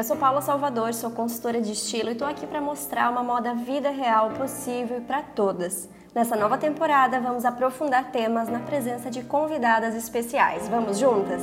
Eu sou Paula Salvador, sou consultora de estilo e estou aqui para mostrar uma moda vida real possível para todas. Nessa nova temporada, vamos aprofundar temas na presença de convidadas especiais. Vamos juntas?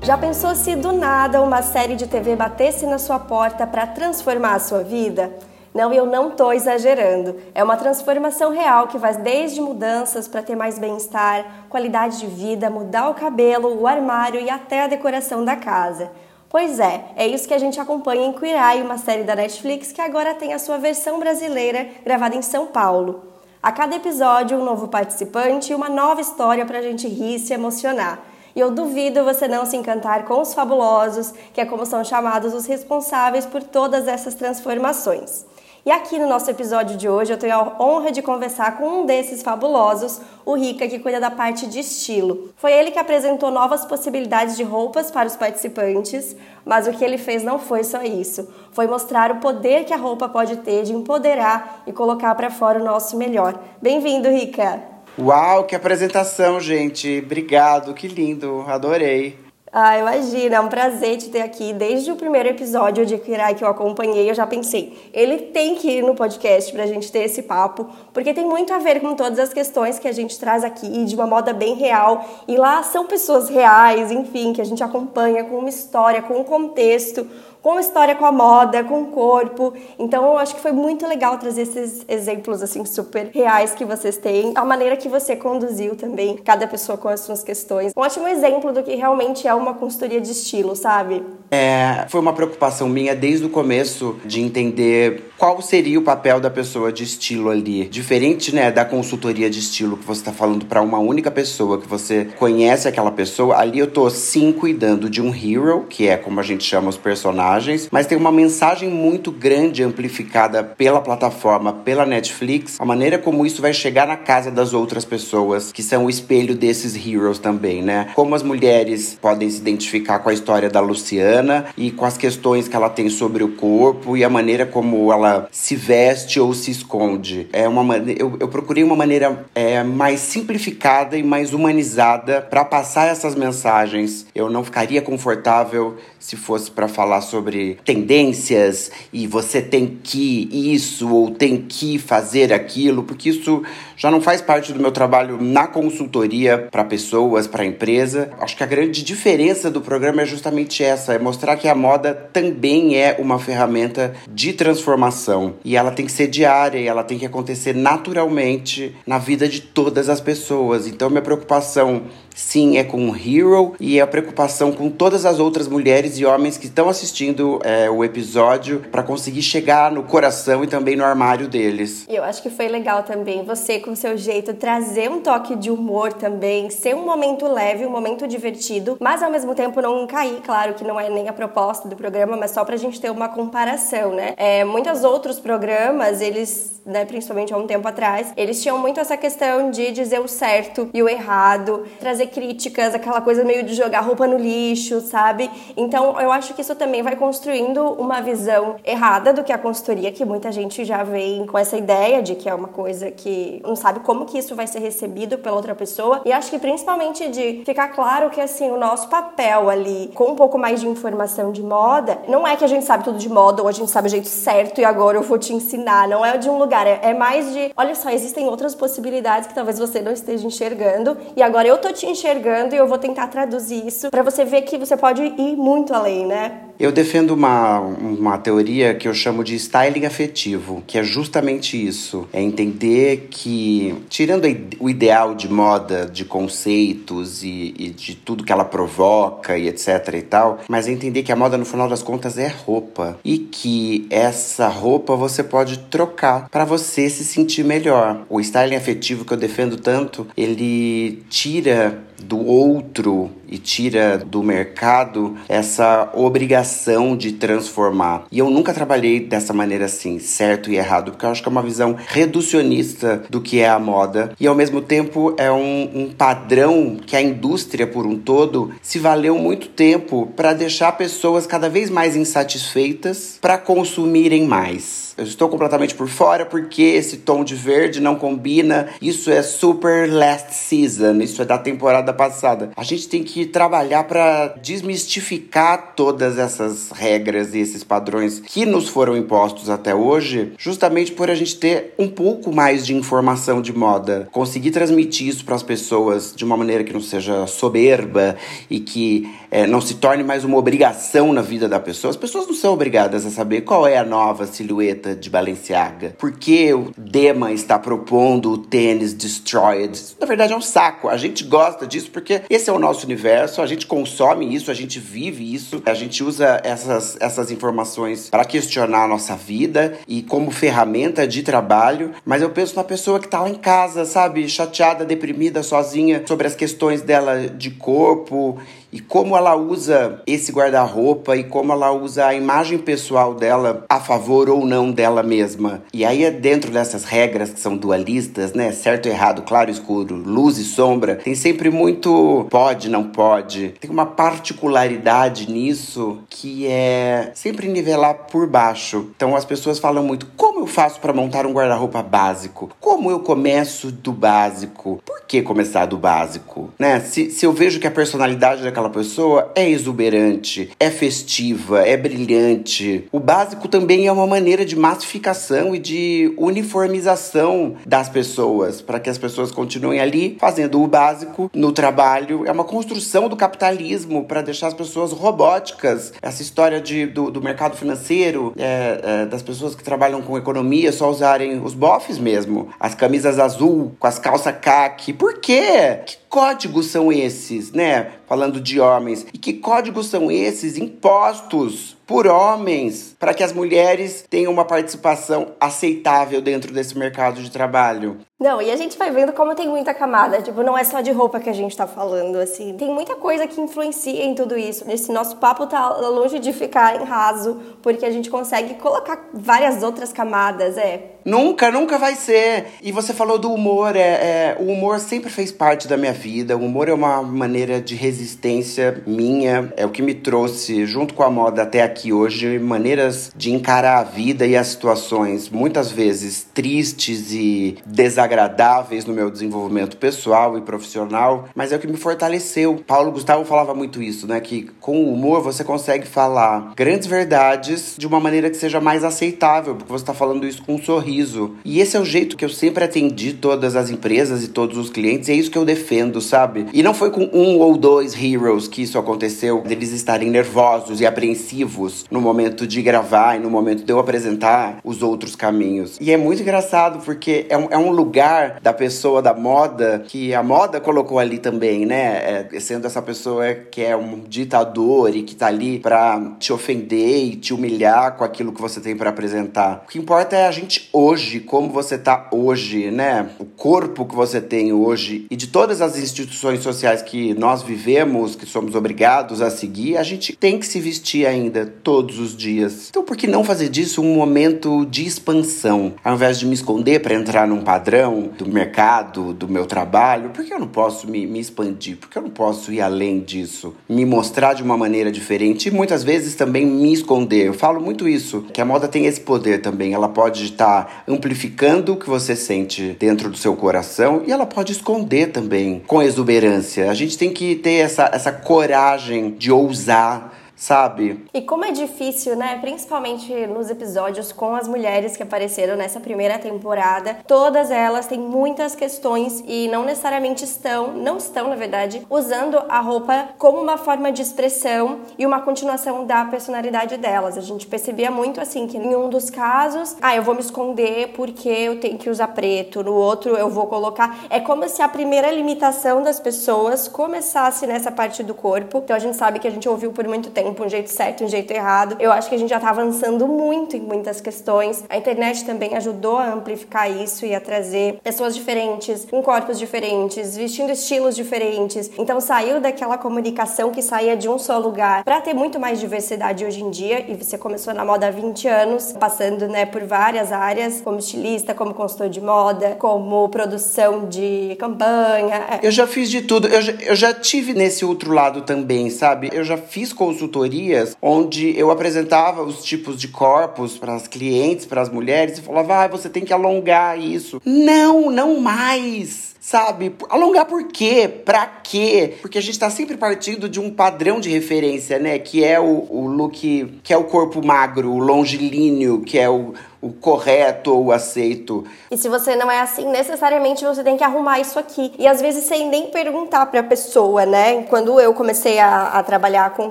Já pensou se do nada uma série de TV batesse na sua porta para transformar a sua vida? Não, eu não estou exagerando. É uma transformação real que vai desde mudanças para ter mais bem-estar, qualidade de vida, mudar o cabelo, o armário e até a decoração da casa. Pois é, é isso que a gente acompanha em Queer Eye, uma série da Netflix que agora tem a sua versão brasileira gravada em São Paulo. A cada episódio, um novo participante e uma nova história para a gente rir e se emocionar. E eu duvido você não se encantar com os fabulosos, que é como são chamados os responsáveis por todas essas transformações. E aqui no nosso episódio de hoje eu tenho a honra de conversar com um desses fabulosos, o Rica, que cuida da parte de estilo. Foi ele que apresentou novas possibilidades de roupas para os participantes, mas o que ele fez não foi só isso. Foi mostrar o poder que a roupa pode ter de empoderar e colocar para fora o nosso melhor. Bem-vindo, Rica! Uau, que apresentação, gente. Obrigado, que lindo. Adorei. Ah, imagina, é um prazer te ter aqui. Desde o primeiro episódio de Kirai que eu acompanhei, eu já pensei, ele tem que ir no podcast pra gente ter esse papo, porque tem muito a ver com todas as questões que a gente traz aqui, de uma moda bem real. E lá são pessoas reais, enfim, que a gente acompanha com uma história, com um contexto, com história com a moda, com o corpo. Então eu acho que foi muito legal trazer esses exemplos assim super reais que vocês têm, a maneira que você conduziu também, cada pessoa com as suas questões. Um ótimo exemplo do que realmente é uma consultoria de estilo, sabe? É, foi uma preocupação minha desde o começo de entender qual seria o papel da pessoa de estilo ali. Diferente, né, da consultoria de estilo que você está falando para uma única pessoa, que você conhece aquela pessoa, ali eu tô sim cuidando de um hero, que é como a gente chama os personagens personagens, mas tem uma mensagem muito grande amplificada pela plataforma, pela Netflix, a maneira como isso vai chegar na casa das outras pessoas, que são o espelho desses heroes também, né? Como as mulheres podem se identificar com a história da Luciana e com as questões que ela tem sobre o corpo e a maneira como ela se veste ou se esconde. É uma eu, eu procurei uma maneira é, mais simplificada e mais humanizada para passar essas mensagens. Eu não ficaria confortável se fosse para falar sobre tendências e você tem que isso ou tem que fazer aquilo, porque isso já não faz parte do meu trabalho na consultoria para pessoas, para empresa. Acho que a grande diferença do programa é justamente essa, é mostrar que a moda também é uma ferramenta de transformação e ela tem que ser diária e ela tem que acontecer naturalmente na vida de todas as pessoas. Então minha preocupação sim é com o Hero e a preocupação com todas as outras mulheres e homens que estão assistindo é, o episódio para conseguir chegar no coração e também no armário deles. Eu acho que foi legal também você, com seu jeito, trazer um toque de humor também, ser um momento leve, um momento divertido, mas ao mesmo tempo não cair, claro que não é nem a proposta do programa, mas só pra gente ter uma comparação, né? É, muitos outros programas, eles, né, principalmente há um tempo atrás, eles tinham muito essa questão de dizer o certo e o errado, trazer fazer críticas, aquela coisa meio de jogar roupa no lixo, sabe? Então eu acho que isso também vai construindo uma visão errada do que a consultoria, que muita gente já vem com essa ideia de que é uma coisa que não sabe como que isso vai ser recebido pela outra pessoa. E acho que principalmente de ficar claro que assim, o nosso papel ali, com um pouco mais de informação de moda, não é que a gente sabe tudo de moda ou a gente sabe o jeito certo e agora eu vou te ensinar. Não é de um lugar, é, é mais de, olha só, existem outras possibilidades que talvez você não esteja enxergando e agora eu tô te enxergando e eu vou tentar traduzir isso para você ver que você pode ir muito além, né? Eu defendo uma, uma teoria que eu chamo de styling afetivo, que é justamente isso. É entender que, tirando o ideal de moda, de conceitos e, e de tudo que ela provoca e etc e tal, mas é entender que a moda, no final das contas, é roupa. E que essa roupa você pode trocar para você se sentir melhor. O styling afetivo que eu defendo tanto, ele tira Amen. Do outro e tira do mercado essa obrigação de transformar. E eu nunca trabalhei dessa maneira assim, certo e errado, porque eu acho que é uma visão reducionista do que é a moda e ao mesmo tempo é um, um padrão que a indústria por um todo se valeu muito tempo para deixar pessoas cada vez mais insatisfeitas para consumirem mais. Eu estou completamente por fora porque esse tom de verde não combina. Isso é super last season, isso é da temporada passada. A gente tem que trabalhar para desmistificar todas essas regras e esses padrões que nos foram impostos até hoje, justamente por a gente ter um pouco mais de informação de moda, conseguir transmitir isso para as pessoas de uma maneira que não seja soberba e que é, não se torne mais uma obrigação na vida da pessoa. As pessoas não são obrigadas a saber qual é a nova silhueta de Balenciaga. Por que o Dema está propondo o tênis Destroyed? Na verdade é um saco. A gente gosta disso porque esse é o nosso universo, a gente consome isso, a gente vive isso, a gente usa essas, essas informações para questionar a nossa vida e como ferramenta de trabalho. Mas eu penso na pessoa que está lá em casa, sabe, chateada, deprimida, sozinha, sobre as questões dela de corpo e como ela usa esse guarda-roupa e como ela usa a imagem pessoal dela a favor ou não dela mesma. E aí é dentro dessas regras que são dualistas, né? Certo errado, claro escuro, luz e sombra, tem sempre muito pode, não pode. Tem uma particularidade nisso que é sempre nivelar por baixo. Então as pessoas falam muito: como eu faço para montar um guarda-roupa básico? Como eu começo do básico? Por que começar do básico? Né? Se, se eu vejo que a personalidade daquela pessoa é exuberante, é festiva, é brilhante. O básico também é uma maneira de massificação e de uniformização das pessoas, para que as pessoas continuem ali fazendo o básico no trabalho. É uma construção do capitalismo para deixar as pessoas robóticas. Essa história de, do, do mercado financeiro, é, é, das pessoas que trabalham com economia só usarem os bofs mesmo, as camisas azul com as calças caque. Por quê? Que códigos são esses, né? Falando de homens. E que códigos são esses impostos por homens para que as mulheres tenham uma participação aceitável dentro desse mercado de trabalho? Não, e a gente vai vendo como tem muita camada, tipo, não é só de roupa que a gente tá falando, assim. Tem muita coisa que influencia em tudo isso. Esse nosso papo tá longe de ficar em raso, porque a gente consegue colocar várias outras camadas, é. Nunca, nunca vai ser. E você falou do humor, é, é, o humor sempre fez parte da minha vida. O humor é uma maneira de resistência minha, é o que me trouxe, junto com a moda até aqui hoje, maneiras de encarar a vida e as situações, muitas vezes tristes e desagradáveis agradáveis no meu desenvolvimento pessoal e profissional, mas é o que me fortaleceu. Paulo Gustavo falava muito isso, né? Que com o humor você consegue falar grandes verdades de uma maneira que seja mais aceitável, porque você está falando isso com um sorriso. E esse é o jeito que eu sempre atendi todas as empresas e todos os clientes, e é isso que eu defendo, sabe? E não foi com um ou dois heroes que isso aconteceu, deles estarem nervosos e apreensivos no momento de gravar e no momento de eu apresentar os outros caminhos. E é muito engraçado porque é um, é um lugar lugar da pessoa da moda que a moda colocou ali também, né? É, sendo essa pessoa que é um ditador e que tá ali pra te ofender e te humilhar com aquilo que você tem para apresentar. O que importa é a gente hoje, como você tá hoje, né? O corpo que você tem hoje e de todas as instituições sociais que nós vivemos, que somos obrigados a seguir, a gente tem que se vestir ainda todos os dias. Então, por que não fazer disso um momento de expansão? Ao invés de me esconder para entrar num padrão, do mercado, do meu trabalho, por que eu não posso me, me expandir? Por que eu não posso ir além disso? Me mostrar de uma maneira diferente e muitas vezes também me esconder. Eu falo muito isso, que a moda tem esse poder também. Ela pode estar amplificando o que você sente dentro do seu coração e ela pode esconder também com exuberância. A gente tem que ter essa, essa coragem de ousar sabe? E como é difícil, né? Principalmente nos episódios com as mulheres que apareceram nessa primeira temporada, todas elas têm muitas questões e não necessariamente estão, não estão, na verdade, usando a roupa como uma forma de expressão e uma continuação da personalidade delas. A gente percebia muito assim que em um dos casos, ah, eu vou me esconder porque eu tenho que usar preto, no outro eu vou colocar. É como se a primeira limitação das pessoas começasse nessa parte do corpo. Então a gente sabe que a gente ouviu por muito tempo tempo, um jeito certo, um jeito errado. Eu acho que a gente já tá avançando muito em muitas questões. A internet também ajudou a amplificar isso e a trazer pessoas diferentes, com corpos diferentes, vestindo estilos diferentes. Então saiu daquela comunicação que saía de um só lugar para ter muito mais diversidade hoje em dia. E você começou na moda há 20 anos, passando né, por várias áreas, como estilista, como consultor de moda, como produção de campanha. Eu já fiz de tudo. Eu já, eu já tive nesse outro lado também, sabe? Eu já fiz consultorias onde eu apresentava os tipos de corpos para as clientes, para as mulheres, e falava, ah, você tem que alongar isso. Não, não mais sabe? Alongar por quê? Pra quê? Porque a gente tá sempre partindo de um padrão de referência, né? Que é o, o look, que é o corpo magro, o longilíneo, que é o, o correto ou o aceito. E se você não é assim, necessariamente você tem que arrumar isso aqui. E às vezes sem nem perguntar para a pessoa, né? Quando eu comecei a, a, trabalhar com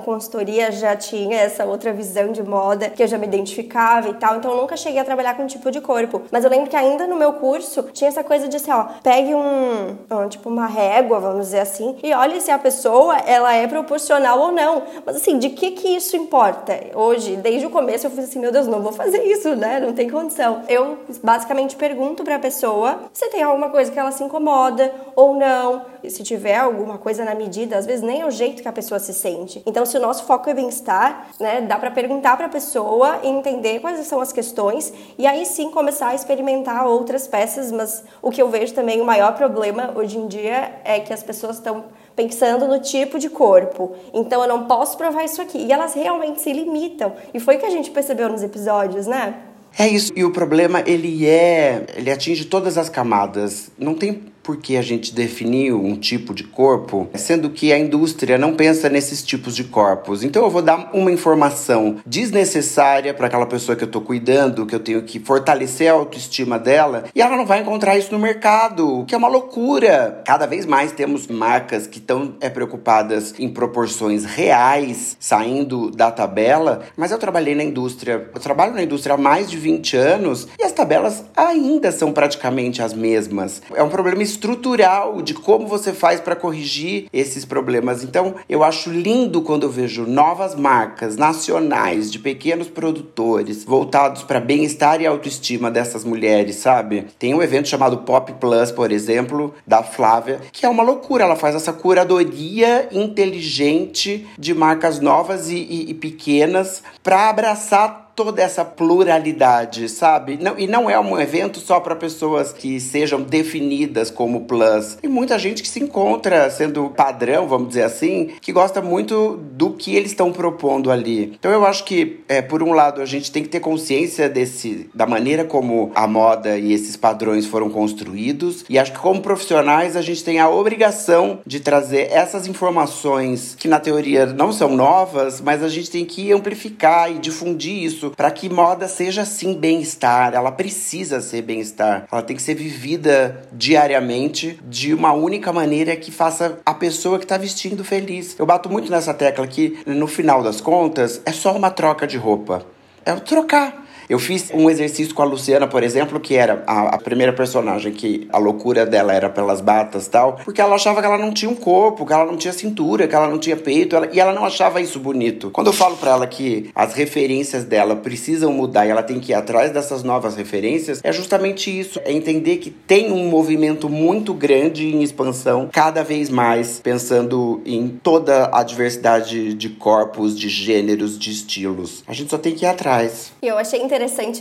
consultoria, já tinha essa outra visão de moda que eu já me identificava e tal. Então eu nunca cheguei a trabalhar com tipo de corpo. Mas eu lembro que ainda no meu curso tinha essa coisa de assim, ó, pegue um, um tipo uma régua, vamos dizer assim, e olhe se a pessoa ela é proporcional ou não. Mas assim, de que que isso importa? Hoje, desde o começo eu fiz assim, meu Deus, não vou fazer isso, né? Não tem tem condição. Eu basicamente pergunto para a pessoa se tem alguma coisa que ela se incomoda ou não. E se tiver alguma coisa na medida, às vezes nem é o jeito que a pessoa se sente. Então, se o nosso foco é bem-estar, né, dá para perguntar para a pessoa e entender quais são as questões e aí sim começar a experimentar outras peças. Mas o que eu vejo também o maior problema hoje em dia é que as pessoas estão pensando no tipo de corpo. Então eu não posso provar isso aqui. E elas realmente se limitam. E foi o que a gente percebeu nos episódios, né? É isso. E o problema, ele é. Ele atinge todas as camadas. Não tem porque a gente definiu um tipo de corpo, sendo que a indústria não pensa nesses tipos de corpos. Então eu vou dar uma informação desnecessária para aquela pessoa que eu estou cuidando, que eu tenho que fortalecer a autoestima dela, e ela não vai encontrar isso no mercado, que é uma loucura. Cada vez mais temos marcas que estão é, preocupadas em proporções reais, saindo da tabela, mas eu trabalhei na indústria, eu trabalho na indústria há mais de 20 anos e as tabelas ainda são praticamente as mesmas. É um problema estrutural de como você faz para corrigir esses problemas. Então, eu acho lindo quando eu vejo novas marcas nacionais de pequenos produtores voltados para bem-estar e autoestima dessas mulheres, sabe? Tem um evento chamado Pop Plus, por exemplo, da Flávia, que é uma loucura. Ela faz essa curadoria inteligente de marcas novas e, e, e pequenas para abraçar toda essa pluralidade, sabe? Não, e não é um evento só para pessoas que sejam definidas como plus. Tem muita gente que se encontra sendo padrão, vamos dizer assim, que gosta muito do que eles estão propondo ali. Então eu acho que, é, por um lado, a gente tem que ter consciência desse, da maneira como a moda e esses padrões foram construídos. E acho que, como profissionais, a gente tem a obrigação de trazer essas informações que, na teoria, não são novas, mas a gente tem que amplificar e difundir isso isso para que moda seja assim bem-estar. Ela precisa ser bem-estar. Ela tem que ser vivida diariamente de uma única maneira que faça a pessoa que está vestindo feliz. Eu bato muito nessa tecla que no final das contas é só uma troca de roupa. É trocar. Eu fiz um exercício com a Luciana, por exemplo, que era a, a primeira personagem que a loucura dela era pelas batas tal, porque ela achava que ela não tinha um corpo, que ela não tinha cintura, que ela não tinha peito, ela, e ela não achava isso bonito. Quando eu falo para ela que as referências dela precisam mudar e ela tem que ir atrás dessas novas referências, é justamente isso, é entender que tem um movimento muito grande em expansão, cada vez mais pensando em toda a diversidade de corpos, de gêneros, de estilos. A gente só tem que ir atrás. Eu achei interessante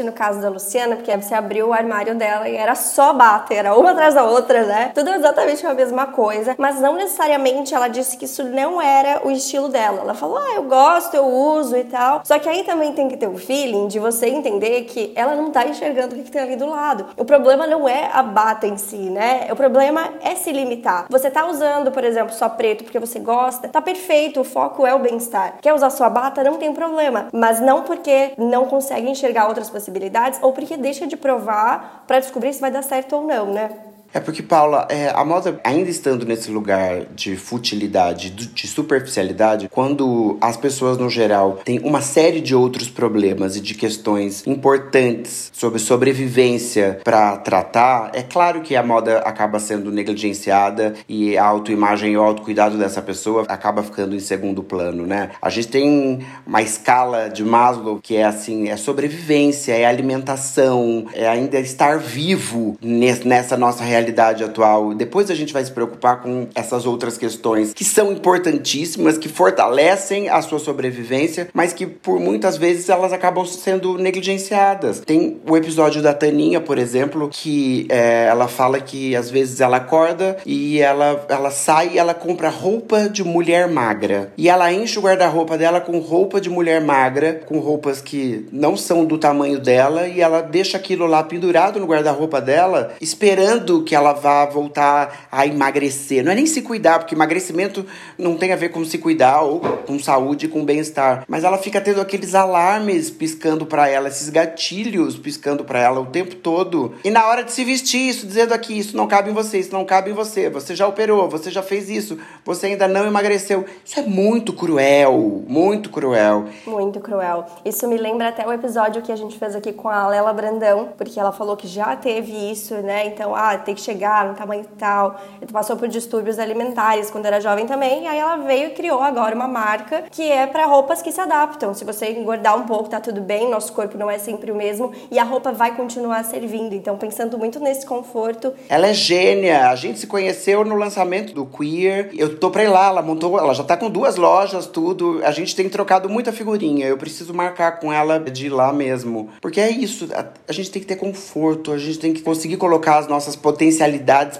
no caso da Luciana, porque você abriu o armário dela e era só bata, era uma atrás da outra, né? Tudo exatamente a mesma coisa, mas não necessariamente ela disse que isso não era o estilo dela. Ela falou, ah, eu gosto, eu uso e tal. Só que aí também tem que ter o um feeling de você entender que ela não tá enxergando o que, que tem ali do lado. O problema não é a bata em si, né? O problema é se limitar. Você tá usando, por exemplo, só preto porque você gosta, tá perfeito, o foco é o bem-estar. Quer usar sua bata, não tem problema, mas não porque não consegue enxergar outras possibilidades ou porque deixa de provar para descobrir se vai dar certo ou não, né? É porque, Paula, é, a moda, ainda estando nesse lugar de futilidade, de superficialidade, quando as pessoas, no geral, têm uma série de outros problemas e de questões importantes sobre sobrevivência para tratar, é claro que a moda acaba sendo negligenciada e a autoimagem e o autocuidado dessa pessoa acaba ficando em segundo plano, né? A gente tem uma escala de Maslow que é assim, é sobrevivência, é alimentação, é ainda estar vivo nessa nossa realidade atual. Depois a gente vai se preocupar com essas outras questões que são importantíssimas, que fortalecem a sua sobrevivência, mas que por muitas vezes elas acabam sendo negligenciadas. Tem o episódio da Taninha, por exemplo, que é, ela fala que às vezes ela acorda e ela, ela sai e ela compra roupa de mulher magra. E ela enche o guarda-roupa dela com roupa de mulher magra, com roupas que não são do tamanho dela, e ela deixa aquilo lá pendurado no guarda-roupa dela, esperando que ela vá voltar a emagrecer. Não é nem se cuidar, porque emagrecimento não tem a ver com se cuidar ou com saúde, com bem-estar. Mas ela fica tendo aqueles alarmes piscando para ela, esses gatilhos piscando para ela o tempo todo. E na hora de se vestir, isso dizendo aqui, isso não cabe em você, isso não cabe em você. Você já operou, você já fez isso, você ainda não emagreceu. Isso é muito cruel, muito cruel. Muito cruel. Isso me lembra até o episódio que a gente fez aqui com a Lela Brandão, porque ela falou que já teve isso, né? Então, ah, tem que chegar no tamanho tal. Passou por distúrbios alimentares quando era jovem também. E aí ela veio e criou agora uma marca que é para roupas que se adaptam. Se você engordar um pouco, tá tudo bem, nosso corpo não é sempre o mesmo e a roupa vai continuar servindo. Então, pensando muito nesse conforto. Ela é gênia. A gente se conheceu no lançamento do Queer. Eu tô pra ir lá, ela montou, ela já tá com duas lojas, tudo. A gente tem trocado muita figurinha. Eu preciso marcar com ela de ir lá mesmo. Porque é isso, a, a gente tem que ter conforto, a gente tem que conseguir colocar as nossas potencialidades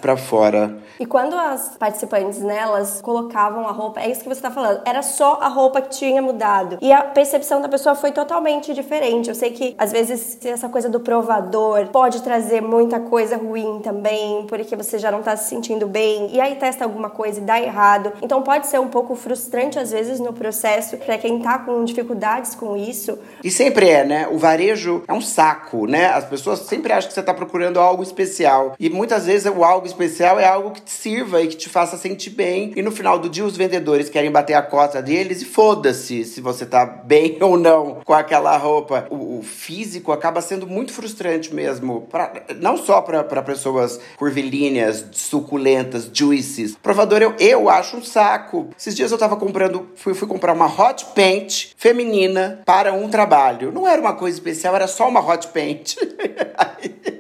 para fora. E quando as participantes, né, elas colocavam a roupa, é isso que você tá falando, era só a roupa que tinha mudado. E a percepção da pessoa foi totalmente diferente. Eu sei que às vezes essa coisa do provador pode trazer muita coisa ruim também, porque você já não tá se sentindo bem, e aí testa alguma coisa e dá errado. Então pode ser um pouco frustrante às vezes no processo para quem tá com dificuldades com isso. E sempre é, né? O varejo é um saco, né? As pessoas sempre acham que você está procurando algo especial. E muitas vezes o algo especial é algo que te sirva e que te faça sentir bem. E no final do dia, os vendedores querem bater a cota deles e foda-se se você tá bem ou não com aquela roupa. O, o físico acaba sendo muito frustrante mesmo. Pra, não só para pessoas curvilíneas, suculentas, juices. Provador, eu, eu acho um saco. Esses dias eu tava comprando, fui, fui comprar uma hot paint feminina para um trabalho. Não era uma coisa especial, era só uma hot paint.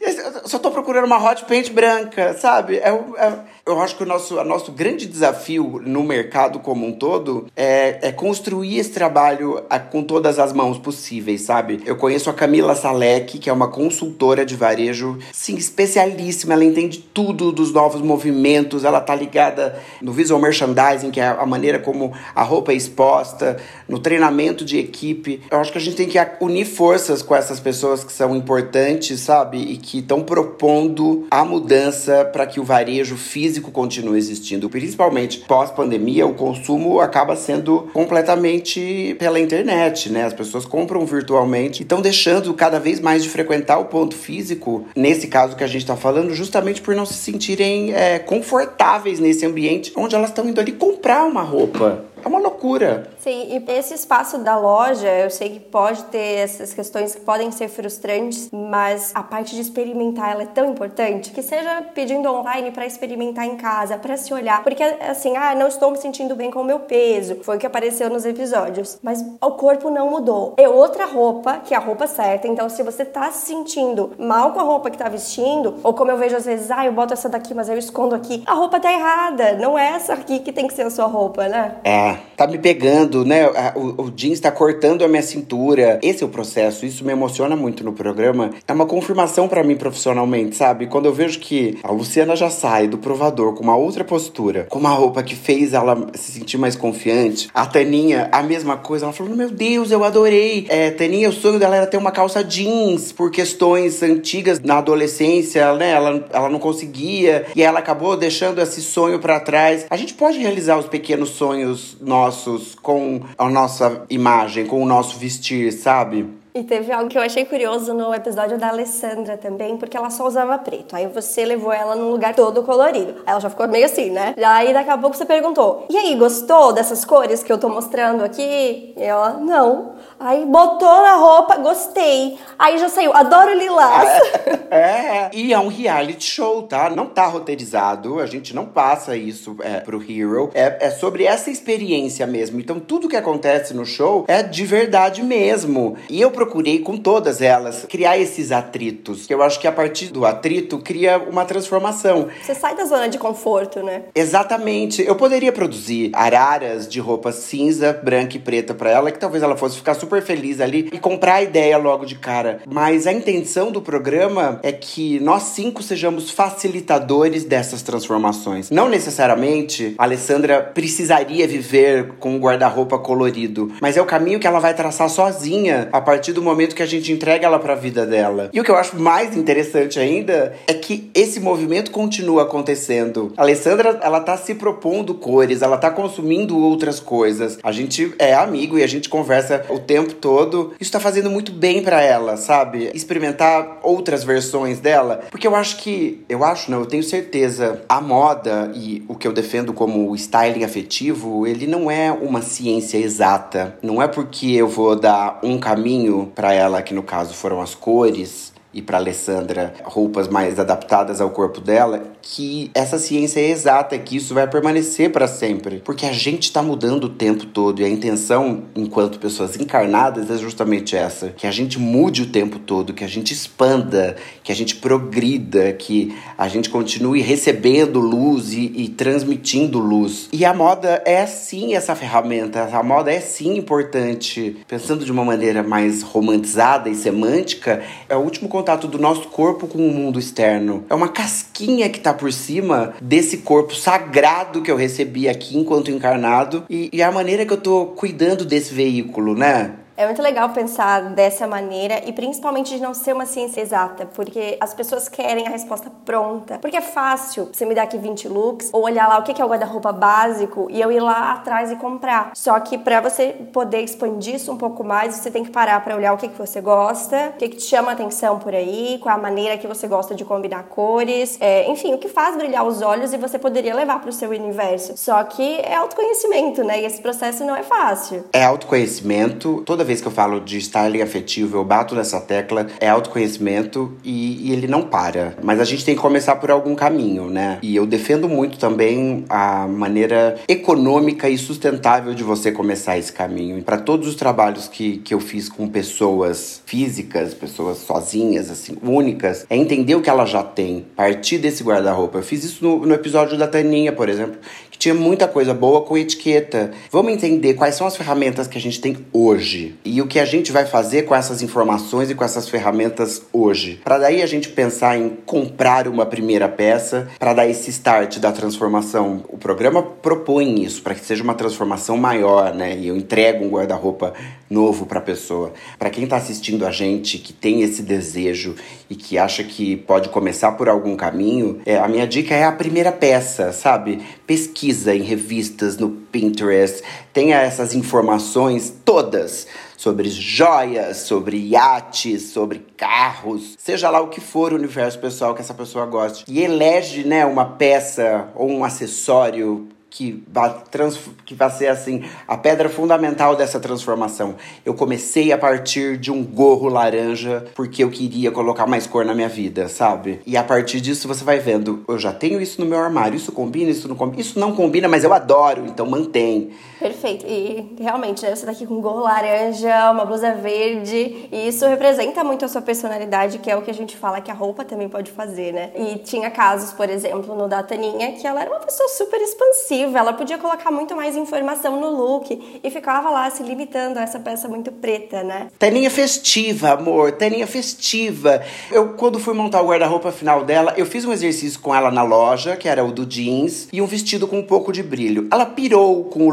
Eu só tô procurando uma hot paint branca, sabe? É, é, eu acho que o nosso, o nosso grande desafio no mercado como um todo é, é construir esse trabalho com todas as mãos possíveis, sabe? Eu conheço a Camila Salek, que é uma consultora de varejo, sim, especialíssima. Ela entende tudo dos novos movimentos, ela tá ligada no visual merchandising, que é a maneira como a roupa é exposta, no treinamento de equipe. Eu acho que a gente tem que unir forças com essas pessoas que são importantes, sabe? E que estão propondo a mudança para que o varejo físico continue existindo. Principalmente pós-pandemia, o consumo acaba sendo completamente pela internet, né? As pessoas compram virtualmente e estão deixando cada vez mais de frequentar o ponto físico, nesse caso que a gente está falando, justamente por não se sentirem é, confortáveis nesse ambiente onde elas estão indo ali comprar uma roupa. É uma loucura. Sim, e esse espaço da loja, eu sei que pode ter essas questões que podem ser frustrantes, mas a parte de experimentar ela é tão importante que seja pedindo online para experimentar em casa, para se olhar, porque assim, ah, não estou me sentindo bem com o meu peso, foi o que apareceu nos episódios, mas o corpo não mudou. É outra roupa que é a roupa certa. Então, se você tá se sentindo mal com a roupa que tá vestindo, ou como eu vejo às vezes, ah, eu boto essa daqui, mas eu escondo aqui, a roupa tá errada. Não é essa aqui que tem que ser a sua roupa, né? É, tá me pegando, né? O, o jeans tá cortando a minha cintura. Esse é o processo, isso me emociona muito no programa. É uma confirmação para mim profissionalmente, sabe? Quando eu vejo que a Luciana já sai do provador com uma outra postura, com uma roupa que fez ela se sentir mais confiante. A Taninha, a mesma coisa, ela falou: Meu Deus, eu adorei. É, Taninha, o sonho dela era ter uma calça jeans por questões antigas na adolescência, né? Ela, ela não conseguia e ela acabou deixando esse sonho para trás. A gente pode realizar os pequenos sonhos nossos com a nossa imagem, com o nosso vestir, sabe? E teve algo que eu achei curioso no episódio da Alessandra também, porque ela só usava preto. Aí você levou ela num lugar todo colorido. Aí ela já ficou meio assim, né? Aí daqui a pouco você perguntou: E aí, gostou dessas cores que eu tô mostrando aqui? E ela, não. Aí botou na roupa, gostei. Aí já saiu, adoro lilás. É, é, e é um reality show, tá? Não tá roteirizado, a gente não passa isso é, pro Hero. É, é sobre essa experiência mesmo. Então tudo que acontece no show é de verdade mesmo. E eu procurei com todas elas criar esses atritos. Que eu acho que a partir do atrito cria uma transformação. Você sai da zona de conforto, né? Exatamente. Eu poderia produzir araras de roupa cinza, branca e preta para ela, que talvez ela fosse ficar super super feliz ali e comprar a ideia logo de cara. Mas a intenção do programa é que nós cinco sejamos facilitadores dessas transformações. Não necessariamente a Alessandra precisaria viver com um guarda-roupa colorido, mas é o caminho que ela vai traçar sozinha a partir do momento que a gente entrega ela para a vida dela. E o que eu acho mais interessante ainda é que esse movimento continua acontecendo. A Alessandra, ela tá se propondo cores, ela tá consumindo outras coisas. A gente é amigo e a gente conversa o tempo tempo todo. Isso tá fazendo muito bem para ela, sabe? Experimentar outras versões dela. Porque eu acho que. Eu acho, não, eu tenho certeza. A moda e o que eu defendo como styling afetivo, ele não é uma ciência exata. Não é porque eu vou dar um caminho para ela, que no caso foram as cores, e para Alessandra roupas mais adaptadas ao corpo dela, que essa ciência é exata, que isso vai permanecer para sempre. Porque a gente está mudando o tempo todo e a intenção, enquanto pessoas encarnadas, é justamente essa: que a gente mude o tempo todo, que a gente expanda, que a gente progrida, que a gente continue recebendo luz e, e transmitindo luz. E a moda é sim essa ferramenta, a moda é sim importante. Pensando de uma maneira mais romantizada e semântica, é o último contato do nosso corpo com o mundo externo. É uma casquinha que tá por cima desse corpo sagrado que eu recebi aqui enquanto encarnado e, e a maneira que eu tô cuidando desse veículo, né? É muito legal pensar dessa maneira e principalmente de não ser uma ciência exata, porque as pessoas querem a resposta pronta. Porque é fácil você me dar aqui 20 looks ou olhar lá o que é o guarda-roupa básico e eu ir lá atrás e comprar. Só que para você poder expandir isso um pouco mais, você tem que parar para olhar o que, que você gosta, o que, que te chama atenção por aí, qual a maneira que você gosta de combinar cores, é, enfim, o que faz brilhar os olhos e você poderia levar para o seu universo. Só que é autoconhecimento, né? E esse processo não é fácil. É autoconhecimento. Toda vez que eu falo de styling afetivo, eu bato nessa tecla, é autoconhecimento e, e, ele não para. Mas a gente tem que começar por algum caminho, né? E eu defendo muito também a maneira econômica e sustentável de você começar esse caminho. Para todos os trabalhos que, que eu fiz com pessoas físicas, pessoas sozinhas, assim, únicas, é entender o que ela já tem, partir desse guarda-roupa. Eu fiz isso no, no episódio da Taninha, por exemplo, que tinha muita coisa boa com etiqueta. Vamos entender quais são as ferramentas que a gente tem hoje e o que a gente vai fazer com essas informações e com essas ferramentas hoje. Para daí a gente pensar em comprar uma primeira peça, para dar esse start da transformação. O programa propõe isso para que seja uma transformação maior, né? E eu entrego um guarda-roupa novo para a pessoa. Para quem está assistindo a gente, que tem esse desejo e que acha que pode começar por algum caminho, é, a minha dica é a primeira peça, sabe? Pesquisa em revistas, no Pinterest, tenha essas informações todas sobre joias, sobre iates, sobre carros, seja lá o que for o universo pessoal que essa pessoa goste. E elege, né, uma peça ou um acessório que vai, trans, que vai ser assim a pedra fundamental dessa transformação. Eu comecei a partir de um gorro laranja porque eu queria colocar mais cor na minha vida, sabe? E a partir disso você vai vendo, eu já tenho isso no meu armário, isso combina, isso não combina, isso não combina, mas eu adoro, então mantém. Perfeito. E realmente, né, você tá aqui com um gorro laranja, uma blusa verde, e isso representa muito a sua personalidade, que é o que a gente fala que a roupa também pode fazer, né? E tinha casos, por exemplo, no da Taninha, que ela era uma pessoa super expansiva ela podia colocar muito mais informação no look e ficava lá se limitando a essa peça muito preta, né? Taninha festiva, amor, Taninha festiva. Eu, quando fui montar o guarda-roupa final dela, eu fiz um exercício com ela na loja, que era o do jeans, e um vestido com um pouco de brilho. Ela pirou com o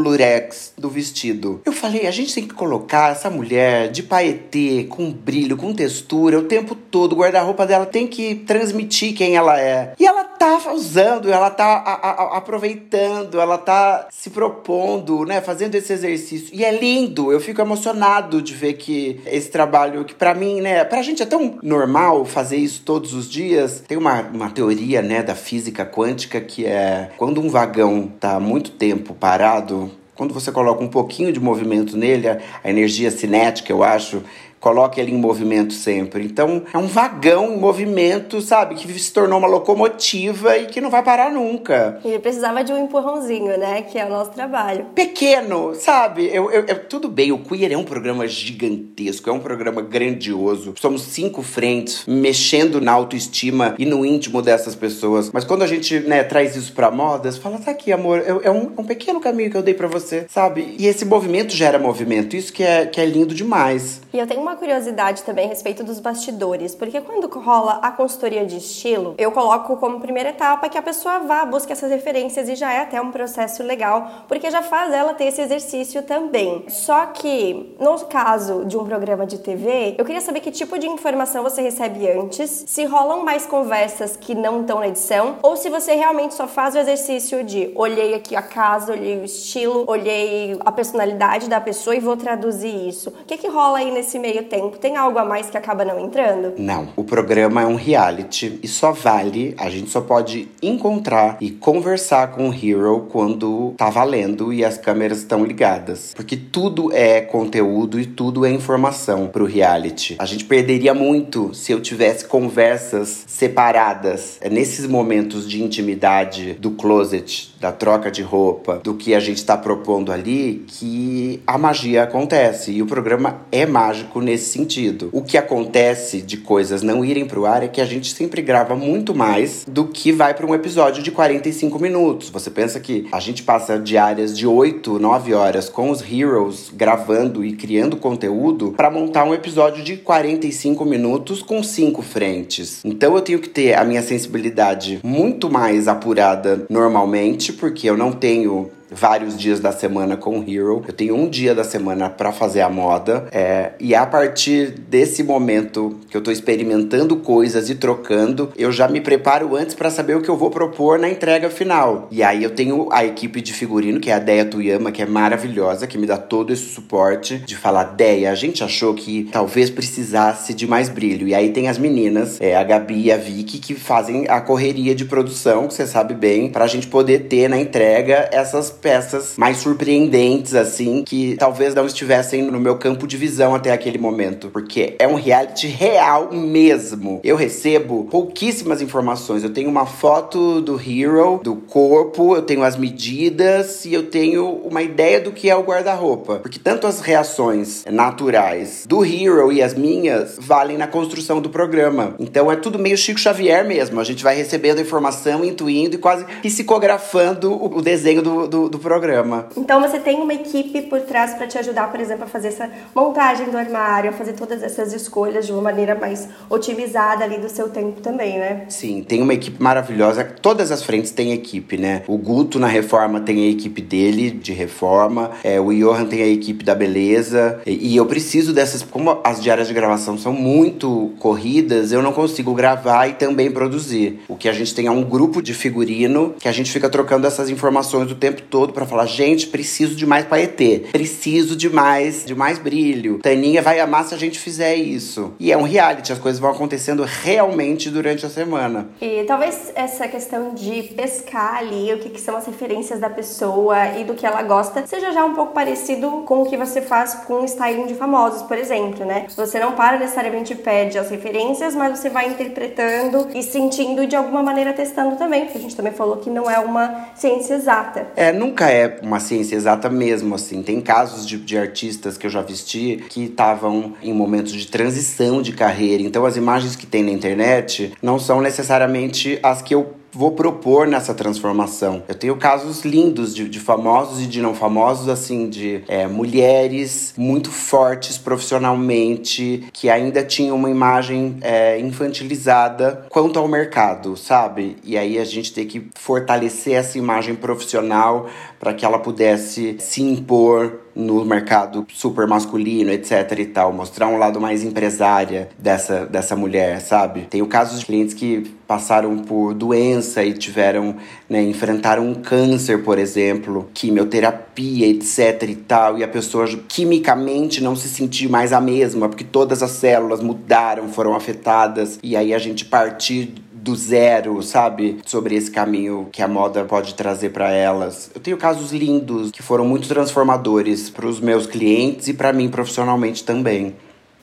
do vestido. Eu falei, a gente tem que colocar essa mulher de paetê, com brilho, com textura, o tempo todo. O guarda-roupa dela tem que transmitir quem ela é. E ela tá usando, ela tá a, a, aproveitando, ela tá se propondo, né, fazendo esse exercício. E é lindo, eu fico emocionado de ver que esse trabalho, que para mim, né, pra gente é tão normal fazer isso todos os dias. Tem uma, uma teoria, né, da física quântica que é quando um vagão tá muito tempo parado, quando você coloca um pouquinho de movimento nele, a, a energia cinética, eu acho, coloque ele em movimento sempre. Então, é um vagão em movimento, sabe? Que se tornou uma locomotiva e que não vai parar nunca. Ele precisava de um empurrãozinho, né? Que é o nosso trabalho. Pequeno, sabe? Eu, eu, eu, tudo bem, o Queer é um programa gigantesco, é um programa grandioso. Somos cinco frentes, mexendo na autoestima e no íntimo dessas pessoas. Mas quando a gente, né, traz isso pra modas, fala, tá aqui, amor, é um, um pequeno caminho que eu dei para você, sabe? E esse movimento gera movimento. Isso que é, que é lindo demais. E eu tenho uma curiosidade também a respeito dos bastidores, porque quando rola a consultoria de estilo, eu coloco como primeira etapa que a pessoa vá, busque essas referências e já é até um processo legal, porque já faz ela ter esse exercício também. Só que, no caso de um programa de TV, eu queria saber que tipo de informação você recebe antes, se rolam mais conversas que não estão na edição, ou se você realmente só faz o exercício de olhei aqui a casa, olhei o estilo, olhei a personalidade da pessoa e vou traduzir isso. O que, que rola aí nesse meio tempo? Tem algo a mais que acaba não entrando? Não. O programa é um reality e só vale, a gente só pode encontrar e conversar com o Hero quando tá valendo e as câmeras estão ligadas. Porque tudo é conteúdo e tudo é informação pro reality. A gente perderia muito se eu tivesse conversas separadas. É nesses momentos de intimidade do closet, da troca de roupa, do que a gente tá propondo ali, que a magia acontece. E o programa é mágico nesse sentido. O que acontece de coisas não irem pro ar é que a gente sempre grava muito mais do que vai para um episódio de 45 minutos. Você pensa que a gente passa diárias de 8, 9 horas com os heroes gravando e criando conteúdo para montar um episódio de 45 minutos com cinco frentes. Então eu tenho que ter a minha sensibilidade muito mais apurada normalmente, porque eu não tenho vários dias da semana com o Hero. Eu tenho um dia da semana para fazer a moda. É, e a partir desse momento que eu tô experimentando coisas e trocando, eu já me preparo antes para saber o que eu vou propor na entrega final. E aí eu tenho a equipe de figurino, que é a Deia Tuyama, que é maravilhosa, que me dá todo esse suporte de falar: Deia, a gente achou que talvez precisasse de mais brilho. E aí tem as meninas, é, a Gabi e a Vicky, que fazem a correria de produção, que você sabe bem, pra gente poder ter na entrega essas peças mais surpreendentes, assim, que talvez não estivessem no meu campo de visão até aquele momento. Porque é um reality real mesmo. Eu recebo pouquíssimas informações. Eu tenho uma foto do Hero, do corpo, eu tenho as medidas e eu tenho uma ideia do que é o guarda-roupa. Porque tanto as reações naturais do Hero e as minhas valem na construção do programa. Então é tudo meio Chico Xavier mesmo. A gente vai recebendo informação, intuindo e quase psicografando o desenho do, do, do programa. Então você tem uma equipe por trás para te ajudar, por exemplo, a fazer essa montagem do armário, a fazer todas essas escolhas de uma maneira mais otimizada ali do seu tempo também, né? Sim, tem uma equipe maravilhosa. Todas as frentes têm equipe, né? O Guto na reforma tem a equipe dele de reforma, é, o Johan tem a equipe da beleza. E, e eu preciso dessas, como as diárias de gravação são muito corridas, eu não consigo gravar e também produzir. O que a gente tem é um grupo de figurino que a gente fica trocando essas informações o tempo todo para falar, gente, preciso de mais paetê, preciso de mais, de mais brilho. Taninha vai amar se a gente fizer isso. E é um reality, as coisas vão acontecendo realmente durante a semana. E talvez essa questão de pescar ali o que, que são as referências da pessoa e do que ela gosta seja já um pouco parecido com o que você faz com o styling de famosos, por exemplo, né? Você não para necessariamente pede as referências, mas você vai interpretando e sentindo e de alguma maneira testando também, porque a gente também falou que não é uma ciência exata. É, nunca é uma ciência exata mesmo, assim. Tem casos de, de artistas que eu já vesti que estavam em momentos de transição de carreira. Então, as imagens que tem na internet não são necessariamente as que eu vou propor nessa transformação. Eu tenho casos lindos de, de famosos e de não famosos, assim, de é, mulheres muito fortes profissionalmente, que ainda tinham uma imagem é, infantilizada quanto ao mercado, sabe? E aí a gente tem que fortalecer essa imagem profissional para que ela pudesse se impor no mercado super masculino, etc e tal. Mostrar um lado mais empresária dessa, dessa mulher, sabe? Tenho casos de clientes que passaram por doença e tiveram, né, enfrentaram um câncer, por exemplo, quimioterapia, etc e tal, e a pessoa quimicamente não se sentiu mais a mesma, porque todas as células mudaram, foram afetadas, e aí a gente partir do zero, sabe? Sobre esse caminho que a moda pode trazer para elas. Eu tenho casos lindos que foram muito transformadores para os meus clientes e para mim profissionalmente também.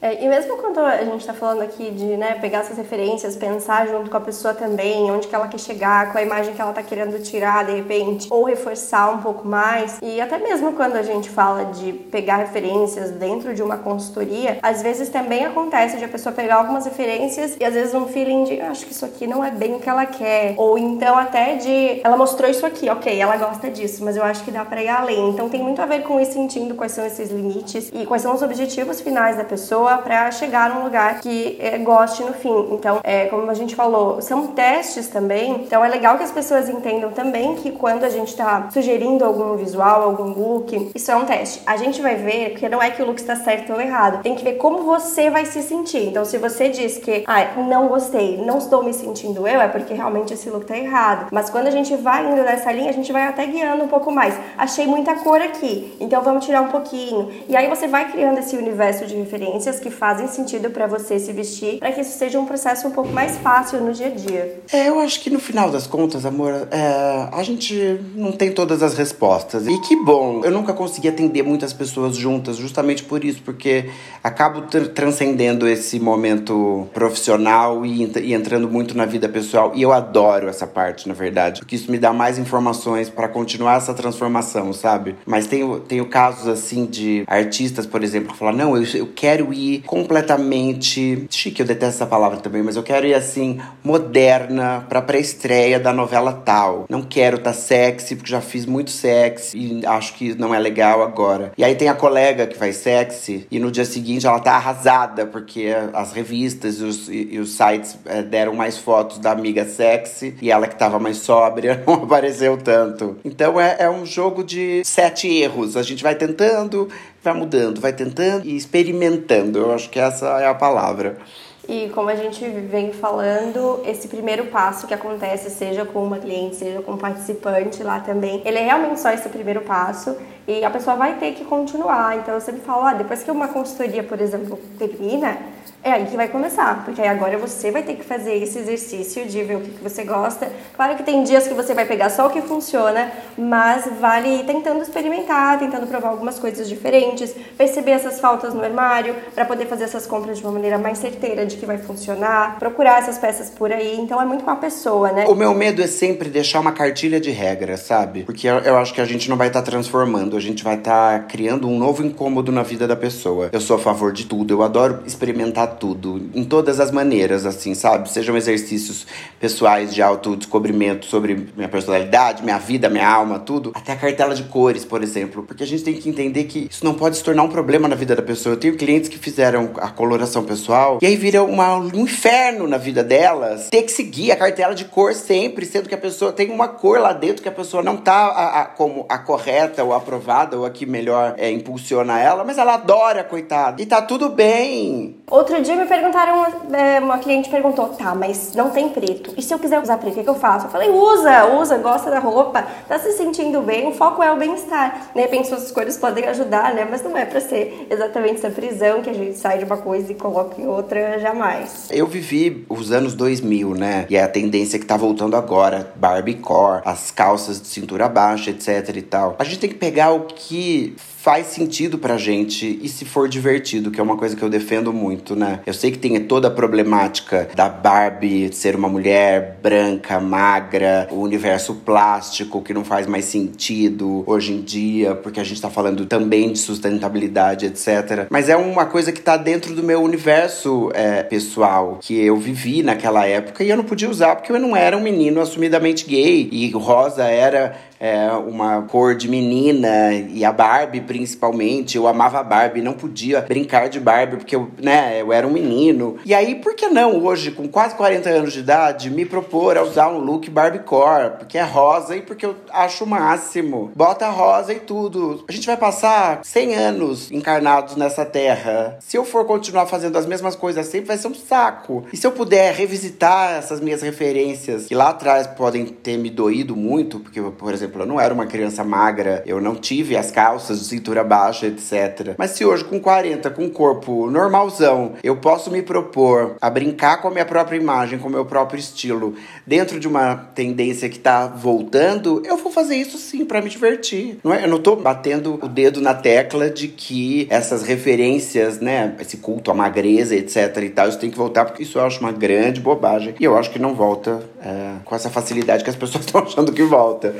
É, e mesmo quando a gente está falando aqui de né, pegar essas referências, pensar junto com a pessoa também, onde que ela quer chegar, com a imagem que ela está querendo tirar de repente, ou reforçar um pouco mais. E até mesmo quando a gente fala de pegar referências dentro de uma consultoria, às vezes também acontece de a pessoa pegar algumas referências e às vezes um feeling de acho que isso aqui não é bem o que ela quer. Ou então até de ela mostrou isso aqui, ok, ela gosta disso, mas eu acho que dá para ir além. Então tem muito a ver com ir sentindo quais são esses limites e quais são os objetivos finais da pessoa pessoa para chegar num lugar que é, goste no fim. Então, é, como a gente falou, são testes também. Então, é legal que as pessoas entendam também que quando a gente está sugerindo algum visual, algum look, isso é um teste. A gente vai ver que não é que o look está certo ou errado. Tem que ver como você vai se sentir. Então, se você diz que, ah, não gostei, não estou me sentindo eu, é porque realmente esse look tá errado. Mas quando a gente vai indo nessa linha, a gente vai até guiando um pouco mais. Achei muita cor aqui, então vamos tirar um pouquinho. E aí você vai criando esse universo de referências que fazem sentido para você se vestir, para que isso seja um processo um pouco mais fácil no dia a dia. É, eu acho que no final das contas, amor, é, a gente não tem todas as respostas. E que bom, eu nunca consegui atender muitas pessoas juntas, justamente por isso, porque acabo tr transcendendo esse momento profissional e, e entrando muito na vida pessoal. E eu adoro essa parte, na verdade, porque isso me dá mais informações para continuar essa transformação, sabe? Mas tenho, tenho casos assim de artistas, por exemplo, que falam: não, eu, eu quero ir completamente chique, eu detesto essa palavra também, mas eu quero ir assim, moderna, pra pré-estreia da novela tal. Não quero tá sexy, porque já fiz muito sexy e acho que não é legal agora. E aí tem a colega que faz sexy e no dia seguinte ela tá arrasada, porque as revistas e os, e, os sites é, deram mais fotos da amiga sexy e ela que tava mais sóbria não apareceu tanto. Então é, é um jogo de sete erros. A gente vai tentando, vai mudando, vai tentando e experimentando. Eu acho que essa é a palavra. E como a gente vem falando, esse primeiro passo que acontece, seja com uma cliente, seja com um participante lá também, ele é realmente só esse primeiro passo e a pessoa vai ter que continuar. Então eu sempre falo, ah, depois que uma consultoria, por exemplo, termina, é aí que vai começar, porque aí agora você vai ter que fazer esse exercício de ver o que, que você gosta. Claro que tem dias que você vai pegar só o que funciona, mas vale ir tentando experimentar, tentando provar algumas coisas diferentes, perceber essas faltas no armário, para poder fazer essas compras de uma maneira mais certeira de que vai funcionar, procurar essas peças por aí. Então é muito com a pessoa, né? O meu medo é sempre deixar uma cartilha de regras, sabe? Porque eu, acho que a gente não vai estar tá transformando, a gente vai estar tá criando um novo incômodo na vida da pessoa. Eu sou a favor de tudo, eu adoro experimentar tudo, em todas as maneiras, assim, sabe? Sejam exercícios pessoais de autodescobrimento sobre minha personalidade, minha vida, minha alma, tudo. Até a cartela de cores, por exemplo. Porque a gente tem que entender que isso não pode se tornar um problema na vida da pessoa. Eu tenho clientes que fizeram a coloração pessoal e aí vira uma, um inferno na vida delas ter que seguir a cartela de cor sempre, sendo que a pessoa tem uma cor lá dentro que a pessoa não tá a, a, como a correta ou aprovada ou a que melhor é, impulsiona ela, mas ela adora, coitada. E tá tudo bem. Outro dia me perguntaram, é, uma cliente perguntou, tá, mas não tem preto. E se eu quiser usar preto, o que, eu faço? Eu falei, usa, usa, gosta da roupa, tá se sentindo bem, o foco é o bem-estar. De repente suas escolhas podem ajudar, né? Mas não é pra ser exatamente essa prisão que a gente sai de uma coisa e coloca em outra, jamais. Eu vivi os anos 2000, né? E é a tendência que tá voltando agora, Barbie core, as calças de cintura baixa, etc e tal. A gente tem que pegar o que faz sentido pra gente e se for divertido, que é uma coisa que eu defendo muito, né? Eu sei que tem toda a problemática da Barbie ser uma mulher branca, magra, o universo plástico que não faz mais sentido hoje em dia, porque a gente tá falando também de sustentabilidade, etc. Mas é uma coisa que tá dentro do meu universo é, pessoal, que eu vivi naquela época e eu não podia usar porque eu não era um menino assumidamente gay e rosa era é, uma cor de menina e a Barbie principalmente. Eu amava a Barbie, não podia brincar de Barbie porque eu, né? Eu era um menino. E aí, por que não hoje, com quase 40 anos de idade, me propor a usar um look Barbiecore? Porque é rosa e porque eu acho o máximo. Bota rosa e tudo. A gente vai passar 100 anos encarnados nessa terra. Se eu for continuar fazendo as mesmas coisas sempre, vai ser um saco. E se eu puder revisitar essas minhas referências, que lá atrás podem ter me doído muito, porque, por exemplo, eu não era uma criança magra, eu não tive as calças de cintura baixa, etc. Mas se hoje, com 40, com um corpo normalzão, eu posso me propor a brincar com a minha própria imagem, com o meu próprio estilo, dentro de uma tendência que tá voltando, eu vou fazer isso sim para me divertir. Não é? Eu não tô batendo o dedo na tecla de que essas referências, né, esse culto à magreza, etc e tal, isso tem que voltar, porque isso eu acho uma grande bobagem. E eu acho que não volta é, com essa facilidade que as pessoas estão achando que volta.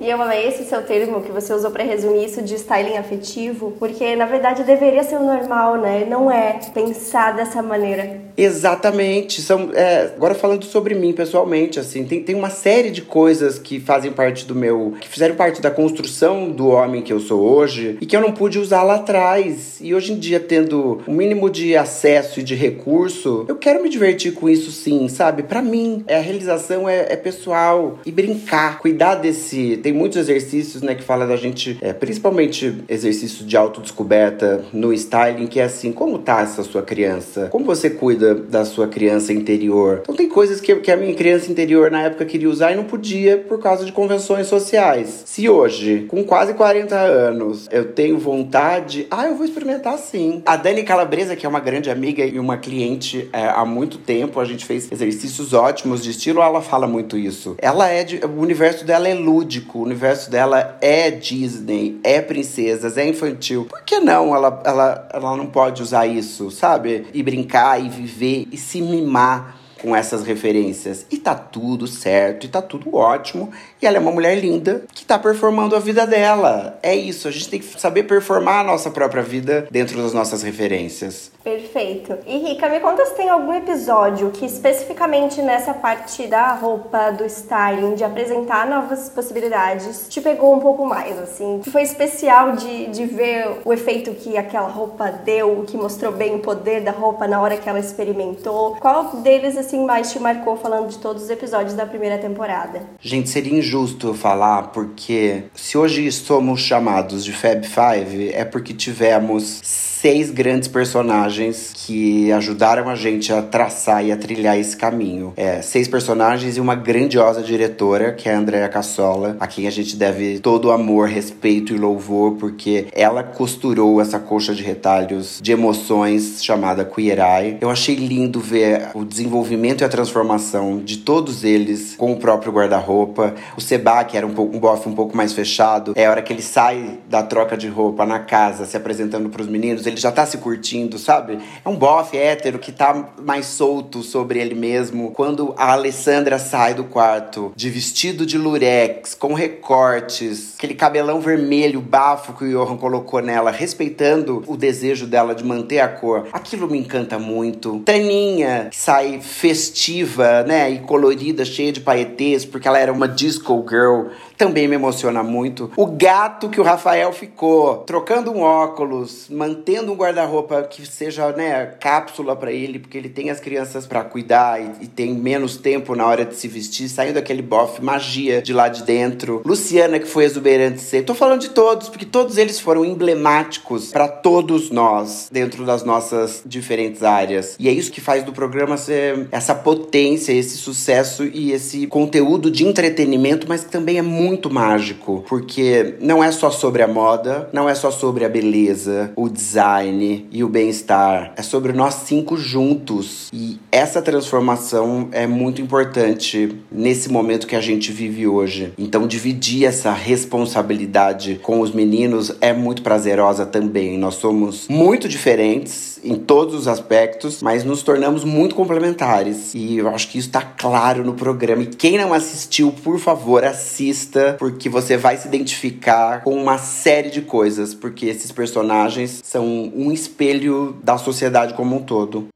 E eu amei esse seu termo que você usou para resumir isso de styling afetivo, porque na verdade deveria ser o normal, né? Não é pensar dessa maneira. Exatamente. São, é, agora falando sobre mim pessoalmente, assim, tem, tem uma série de coisas que fazem parte do meu. que fizeram parte da construção do homem que eu sou hoje e que eu não pude usar lá atrás. E hoje em dia, tendo o um mínimo de acesso e de recurso, eu quero me divertir com isso sim, sabe? Para mim, é, a realização é, é, pessoal. E brincar, cuidar desse. Tem muitos exercícios, né, que fala da gente, é, principalmente exercícios de autodescoberta no styling, que é assim: como tá essa sua criança? Como você cuida da sua criança interior? Então, tem coisas que, que a minha criança interior na época queria usar e não podia por causa de convenções sociais. Se hoje, com quase 40 anos, eu tenho vontade, ah, eu vou experimentar sim. A Dani Calabresa, que é uma grande amiga e uma cliente é, há muito tempo, a gente fez exercícios ótimos de estilo, ela fala muito isso. Ela é de, o universo dela é lúdico, o universo dela é Disney, é princesas, é infantil. Por que não ela, ela, ela não pode usar isso, sabe? E brincar e viver e se mimar com essas referências. E tá tudo certo, e tá tudo ótimo. E ela é uma mulher linda que tá performando a vida dela. É isso, a gente tem que saber performar a nossa própria vida dentro das nossas referências. Perfeito. E Rica, me conta se tem algum episódio que especificamente nessa parte da roupa, do styling, de apresentar novas possibilidades, te pegou um pouco mais, assim. Que foi especial de, de ver o efeito que aquela roupa deu, que mostrou bem o poder da roupa na hora que ela experimentou. Qual deles, assim, assim mais te marcou falando de todos os episódios da primeira temporada? Gente, seria injusto falar porque se hoje somos chamados de Fab Five é porque tivemos seis grandes personagens que ajudaram a gente a traçar e a trilhar esse caminho. É, seis personagens e uma grandiosa diretora, que é a Andrea Cassola, a quem a gente deve todo o amor, respeito e louvor, porque ela costurou essa coxa de retalhos de emoções chamada Queer Eye. Eu achei lindo ver o desenvolvimento e a transformação de todos eles com o próprio guarda-roupa. O Seba, que era um, um bofe um pouco mais fechado, é a hora que ele sai da troca de roupa na casa, se apresentando para os meninos, ele já tá se curtindo, sabe? É um bofe hétero que tá mais solto sobre ele mesmo. Quando a Alessandra sai do quarto de vestido de lurex, com recortes, aquele cabelão vermelho, bafo que o Johan colocou nela, respeitando o desejo dela de manter a cor, aquilo me encanta muito. Taninha, que sai festiva, né, e colorida, cheia de paetês, porque ela era uma disco School girl. Também me emociona muito. O gato que o Rafael ficou, trocando um óculos, mantendo um guarda-roupa que seja, né, cápsula para ele, porque ele tem as crianças para cuidar e, e, tem menos tempo na hora de se vestir, saindo daquele bofe magia de lá de dentro. Luciana que foi exuberante ser. Tô falando de todos, porque todos eles foram emblemáticos para todos nós dentro das nossas diferentes áreas. E é isso que faz do programa ser essa potência, esse sucesso e esse conteúdo de entretenimento, mas que também é muito muito mágico, porque não é só sobre a moda, não é só sobre a beleza, o design e o bem-estar. É sobre nós cinco juntos. E essa transformação é muito importante nesse momento que a gente vive hoje. Então, dividir essa responsabilidade com os meninos é muito prazerosa também. Nós somos muito diferentes em todos os aspectos, mas nos tornamos muito complementares. E eu acho que isso está claro no programa. E quem não assistiu, por favor, assista porque você vai se identificar com uma série de coisas, porque esses personagens são um espelho da sociedade como um todo.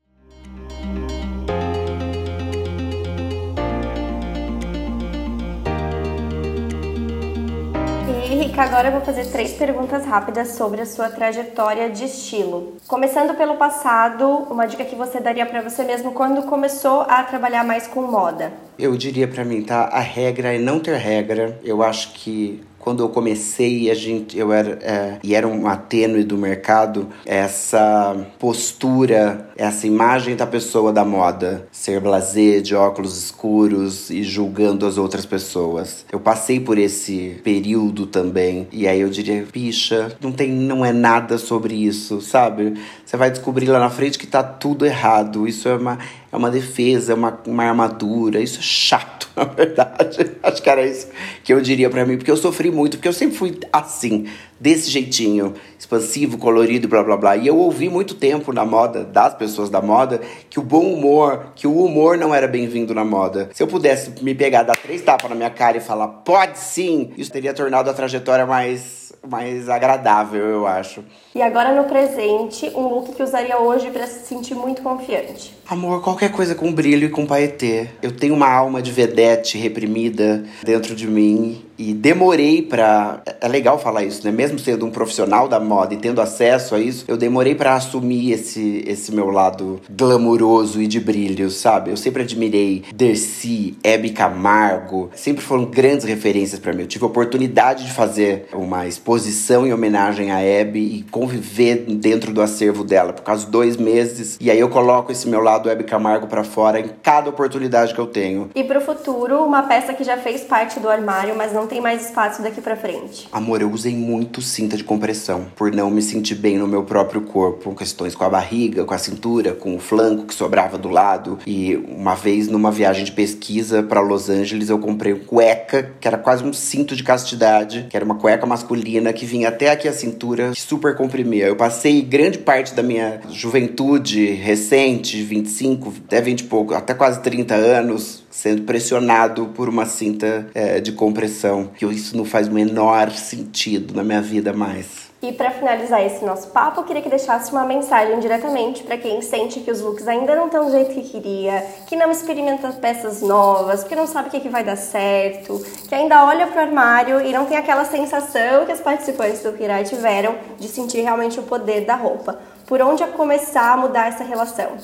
Agora eu vou fazer três perguntas rápidas sobre a sua trajetória de estilo. Começando pelo passado, uma dica que você daria para você mesmo quando começou a trabalhar mais com moda? Eu diria para mim, tá? A regra é não ter regra. Eu acho que quando eu comecei, a gente, eu era, é, e era uma tênue do mercado, essa postura, essa imagem da pessoa da moda, ser blasé, de óculos escuros e julgando as outras pessoas. Eu passei por esse período também, e aí eu diria, picha, não tem, não é nada sobre isso, sabe? Você vai descobrir lá na frente que tá tudo errado. Isso é uma, é uma defesa, é uma, uma armadura. Isso é chato, na verdade. Acho que era isso que eu diria para mim, porque eu sofri muito, porque eu sempre fui assim, desse jeitinho, expansivo, colorido, blá blá blá. E eu ouvi muito tempo na moda, das pessoas da moda, que o bom humor, que o humor não era bem-vindo na moda. Se eu pudesse me pegar, dar três tapas na minha cara e falar, pode sim, isso teria tornado a trajetória mais mais agradável, eu acho. E agora no presente, um look que usaria hoje para se sentir muito confiante. Amor, qualquer coisa com brilho e com paetê. Eu tenho uma alma de vedete reprimida dentro de mim e demorei para é legal falar isso, né? Mesmo sendo um profissional da moda e tendo acesso a isso, eu demorei para assumir esse esse meu lado glamuroso e de brilho, sabe? Eu sempre admirei Dercy, Hebe Camargo, sempre foram grandes referências para mim. Eu tive a oportunidade de fazer uma exposição em homenagem a Hebe e conviver dentro do acervo dela por causa de dois meses. E aí eu coloco esse meu lado Hebe Camargo para fora em cada oportunidade que eu tenho. E pro futuro, uma peça que já fez parte do armário, mas não tem mais espaço daqui para frente. Amor, eu usei muito cinta de compressão por não me sentir bem no meu próprio corpo, questões com a barriga, com a cintura, com o flanco que sobrava do lado. E uma vez numa viagem de pesquisa para Los Angeles, eu comprei cueca, que era quase um cinto de castidade, que era uma cueca masculina que vinha até aqui a cintura, que super comprimia. Eu passei grande parte da minha juventude recente, 25, até 20 e pouco, até quase 30 anos, sendo pressionado por uma cinta é, de compressão. Que isso não faz o menor sentido na minha vida mais. E para finalizar esse nosso papo, eu queria que deixasse uma mensagem diretamente para quem sente que os looks ainda não estão do jeito que queria, que não experimenta peças novas, que não sabe o que, que vai dar certo, que ainda olha para o armário e não tem aquela sensação que as participantes do Kirai tiveram de sentir realmente o poder da roupa. Por onde começar a mudar essa relação?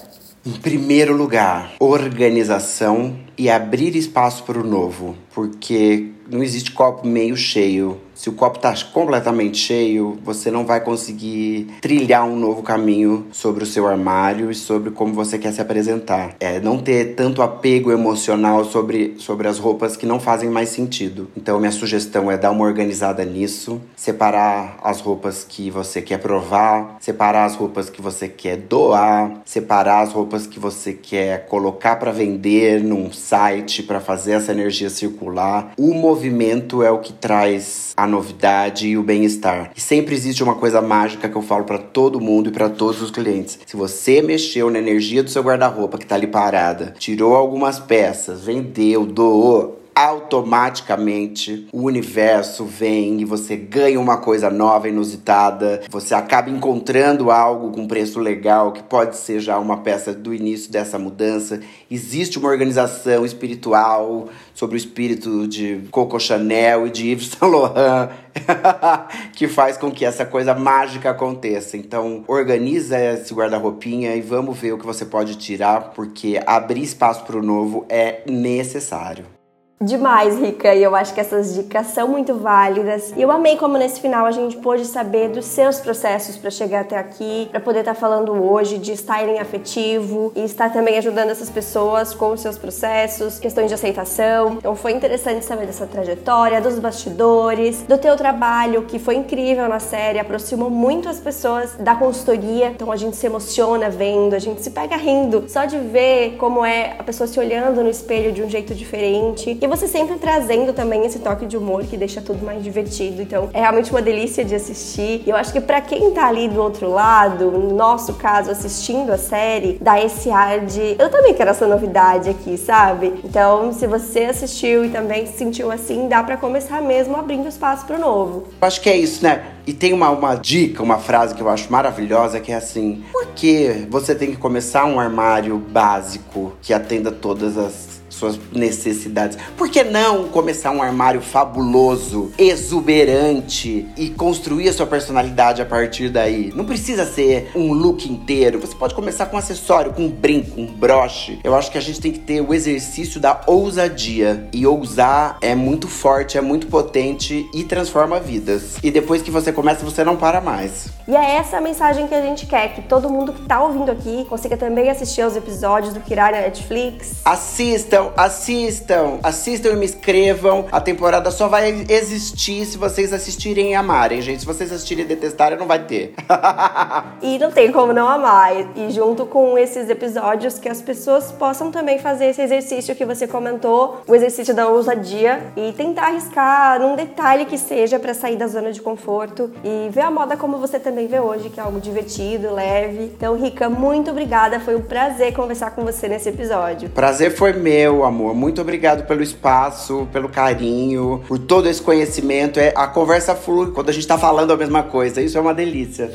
Em primeiro lugar, organização e abrir espaço para o novo, porque não existe copo meio cheio. Se o copo está completamente cheio, você não vai conseguir trilhar um novo caminho sobre o seu armário e sobre como você quer se apresentar. É não ter tanto apego emocional sobre, sobre as roupas que não fazem mais sentido. Então, minha sugestão é dar uma organizada nisso, separar as roupas que você quer provar, separar as roupas que você quer doar, separar as roupas que você quer colocar para vender num site para fazer essa energia circular. O movimento é o que traz a novidade e o bem-estar. E sempre existe uma coisa mágica que eu falo para todo mundo e para todos os clientes. Se você mexeu na energia do seu guarda-roupa que tá ali parada, tirou algumas peças, vendeu, doou, automaticamente o universo vem e você ganha uma coisa nova, inusitada. Você acaba encontrando algo com preço legal que pode ser já uma peça do início dessa mudança. Existe uma organização espiritual sobre o espírito de Coco Chanel e de Yves Saint Laurent que faz com que essa coisa mágica aconteça. Então, organiza esse guarda-roupinha e vamos ver o que você pode tirar, porque abrir espaço para o novo é necessário. Demais, Rica, e eu acho que essas dicas são muito válidas. E eu amei como nesse final a gente pôde saber dos seus processos para chegar até aqui, para poder estar tá falando hoje de styling afetivo e estar também ajudando essas pessoas com os seus processos, questões de aceitação. Então foi interessante saber dessa trajetória, dos bastidores, do teu trabalho, que foi incrível na série, aproximou muito as pessoas da consultoria. Então a gente se emociona vendo, a gente se pega rindo só de ver como é a pessoa se olhando no espelho de um jeito diferente. E você sempre trazendo também esse toque de humor que deixa tudo mais divertido. Então, é realmente uma delícia de assistir. E eu acho que para quem tá ali do outro lado, no nosso caso, assistindo a série, dá esse ar de eu também quero essa novidade aqui, sabe? Então, se você assistiu e também se sentiu assim, dá para começar mesmo abrindo espaço pro novo. Eu acho que é isso, né? E tem uma, uma dica, uma frase que eu acho maravilhosa, que é assim: por que você tem que começar um armário básico que atenda todas as suas necessidades. Por que não começar um armário fabuloso, exuberante e construir a sua personalidade a partir daí? Não precisa ser um look inteiro. Você pode começar com um acessório, com um brinco, um broche. Eu acho que a gente tem que ter o exercício da ousadia. E ousar é muito forte, é muito potente e transforma vidas. E depois que você começa, você não para mais. E é essa a mensagem que a gente quer, que todo mundo que tá ouvindo aqui consiga também assistir aos episódios do Kirai na Netflix. Assistam, assistam, assistam e me escrevam. A temporada só vai existir se vocês assistirem e amarem, gente. Se vocês assistirem e detestarem, não vai ter. e não tem como não amar. E junto com esses episódios, que as pessoas possam também fazer esse exercício que você comentou, o exercício da ousadia e tentar arriscar num detalhe que seja para sair da zona de conforto e ver a moda como você também vê hoje, que é algo divertido, leve. Então, Rica, muito obrigada. Foi um prazer conversar com você nesse episódio. Prazer foi meu, amor. Muito obrigado pelo espaço, pelo carinho, por todo esse conhecimento. É a conversa flui quando a gente tá falando a mesma coisa. Isso é uma delícia.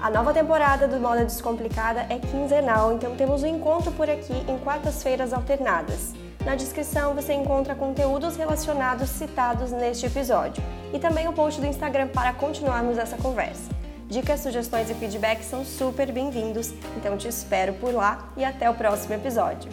A nova temporada do Moda Descomplicada é quinzenal, então temos um encontro por aqui em quartas-feiras alternadas. Na descrição você encontra conteúdos relacionados citados neste episódio e também o post do Instagram para continuarmos essa conversa. Dicas, sugestões e feedback são super bem-vindos, então te espero por lá e até o próximo episódio.